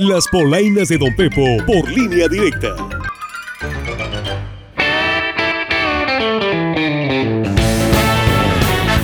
Las polainas de Don Pepo por línea directa.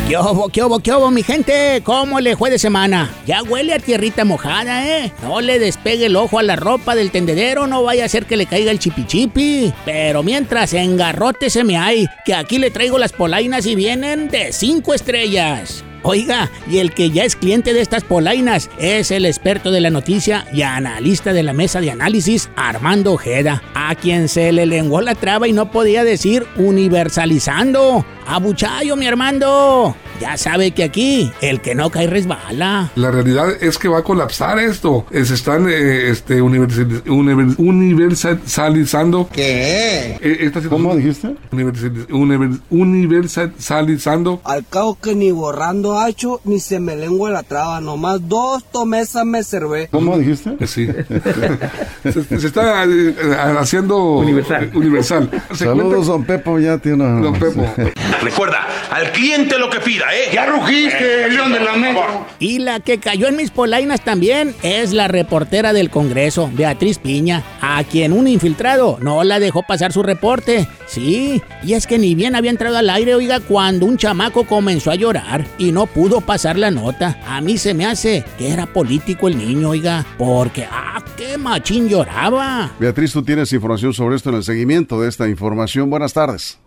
¿Qué hubo, qué hubo, qué hubo, mi gente? ¿Cómo le fue de semana? Ya huele a tierrita mojada, ¿eh? No le despegue el ojo a la ropa del tendedero, no vaya a ser que le caiga el chipichipi. Pero mientras, engarrote se me hay, que aquí le traigo las polainas y vienen de cinco estrellas. Oiga, y el que ya es cliente de estas polainas es el experto de la noticia y analista de la mesa de análisis, Armando Ojeda, a quien se le lenguó la traba y no podía decir universalizando. ¡Abuchayo, mi Armando! Ya sabe que aquí el que no cae resbala. La realidad es que va a colapsar esto. Se están eh, este, universal- univer- universalizando. ¿Qué? esta situación- ¿Cómo dijiste? Universal- univer- universalizando. Al cabo que ni borrando hacho, ni se me lengua la traba, nomás dos tomesas me servé. ¿Cómo dijiste? Eh, Sí. se, se está eh, haciendo universal. universal. Saludos, don Pepo, ya tiene una... Don Pepo. Recuerda, al cliente lo que pida, ¿eh? Ya rugiste, León de la Metro. Y la que cayó en mis polainas también es la reportera del Congreso, Beatriz Piña, a quien un infiltrado no la dejó pasar su reporte. Sí, y es que ni bien había entrado al aire, oiga, cuando un chamaco comenzó a llorar y no pudo pasar la nota. A mí se me hace que era político el niño, oiga, porque, ah, qué machín lloraba. Beatriz, tú tienes información sobre esto en el seguimiento de esta información. Buenas tardes.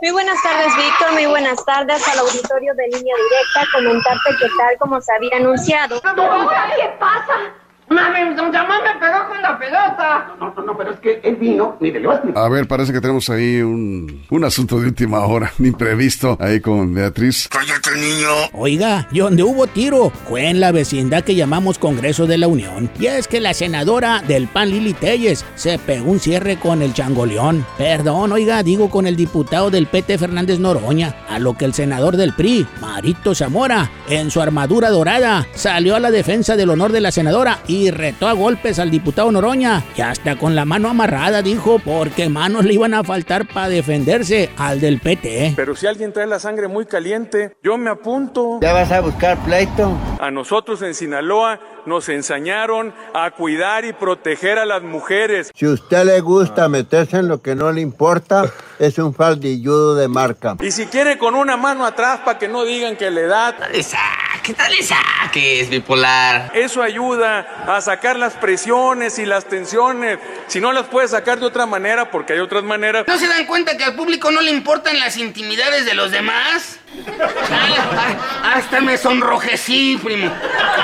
Muy buenas tardes, Víctor. Muy buenas tardes al auditorio de Línea Directa. Comentarte que tal como se había anunciado. ¿Qué pasa? Mami, mi mamá me pegó con la pelota. No, no, no, pero es que él vino, mire, le voy a explicar. A ver, parece que tenemos ahí un, un asunto de última hora, un imprevisto, ahí con Beatriz. Cállate, niño. Oiga, y donde hubo tiro fue en la vecindad que llamamos Congreso de la Unión. Y es que la senadora del PAN Lili Telles se pegó un cierre con el changoleón. Perdón, oiga, digo con el diputado del PT Fernández Noroña. A lo que el senador del PRI, Marito Zamora, en su armadura dorada, salió a la defensa del honor de la senadora y retó a golpes al diputado Noroña. Y hasta con la mano amarrada dijo, porque manos le iban a faltar para defenderse al del PT. Pero si alguien trae la sangre muy caliente, yo me apunto. ¿Ya vas a buscar pleito? A nosotros en Sinaloa nos enseñaron a cuidar y proteger a las mujeres. Si a usted le gusta meterse en lo que no le importa, es un faldilludo de marca. Y si quiere con una mano atrás para que no digan que le da, le saques, dale saques, bipolar. eso ayuda a sacar las presiones y las tensiones. Si no las puede sacar de otra manera, porque hay otras maneras. ¿No se dan cuenta que al público no le importan las intimidades de los demás? Ay, hasta me sonrojecí, primo.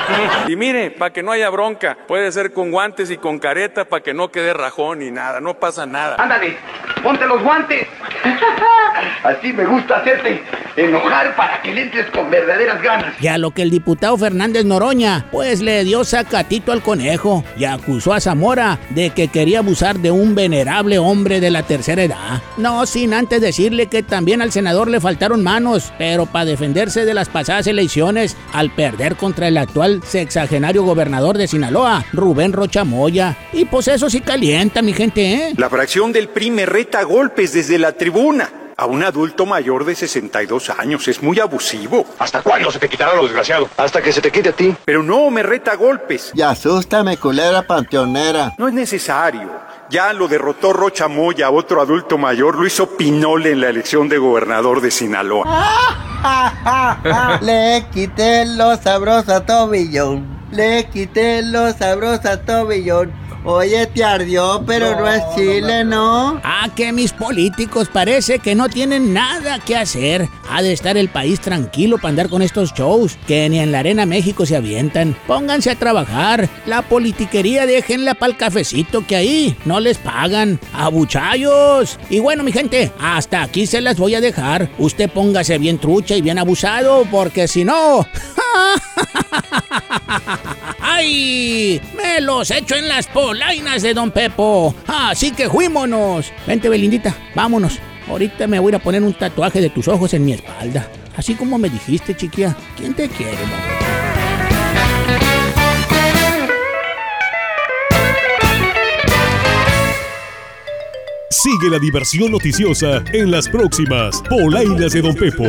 Y mire, para que no haya bronca, puede ser con guantes y con careta para que no quede rajón ni nada, no pasa nada. Ándale, ponte los guantes. Así me gusta hacerte enojar para que le entres con verdaderas ganas. Y a lo que el diputado Fernández Noroña, pues le dio sacatito al conejo y acusó a Zamora de que quería abusar de un venerable hombre de la tercera edad. No sin antes decirle que también al senador le faltaron manos, pero para defenderse de las pasadas elecciones al perder contra el actual sexagenario gobernador de Sinaloa, Rubén Rocha Moya. Y pues eso sí calienta, mi gente, ¿eh? La fracción del PRI me reta a golpes desde la tribuna. A un adulto mayor de 62 años es muy abusivo. ¿Hasta cuándo se te quitará lo desgraciado? Hasta que se te quite a ti. Pero no, me reta a golpes. Y asústame, culera panteonera. No es necesario. Ya lo derrotó Rocha Moya, otro adulto mayor, lo hizo Pinole en la elección de gobernador de Sinaloa. Le quité lo sabroso a Tobillón. Le quité lo sabroso a Tobillón. Oye, te ardió, pero no, es chile, ¿no? Ah, que mis políticos parece que no tienen nada que hacer. Ha de estar el país tranquilo para andar con estos shows que ni en la Arena México se avientan. Pónganse a trabajar. La politiquería déjenla para el cafecito que ahí no les pagan. ¡Abuchayos! Y bueno, mi gente, hasta aquí se las voy a dejar. Usted póngase bien trucha y bien abusado, porque si no. ¡Ay! Me los echo en las polainas de Don Pepo. Así que fuímonos. Vente, Belindita, vámonos. Ahorita me voy a poner un tatuaje de tus ojos en mi espalda. Así como me dijiste, chiquilla. ¿Quién te quiere, mamá? Sigue la diversión noticiosa en las próximas Polainas de Don Pepo.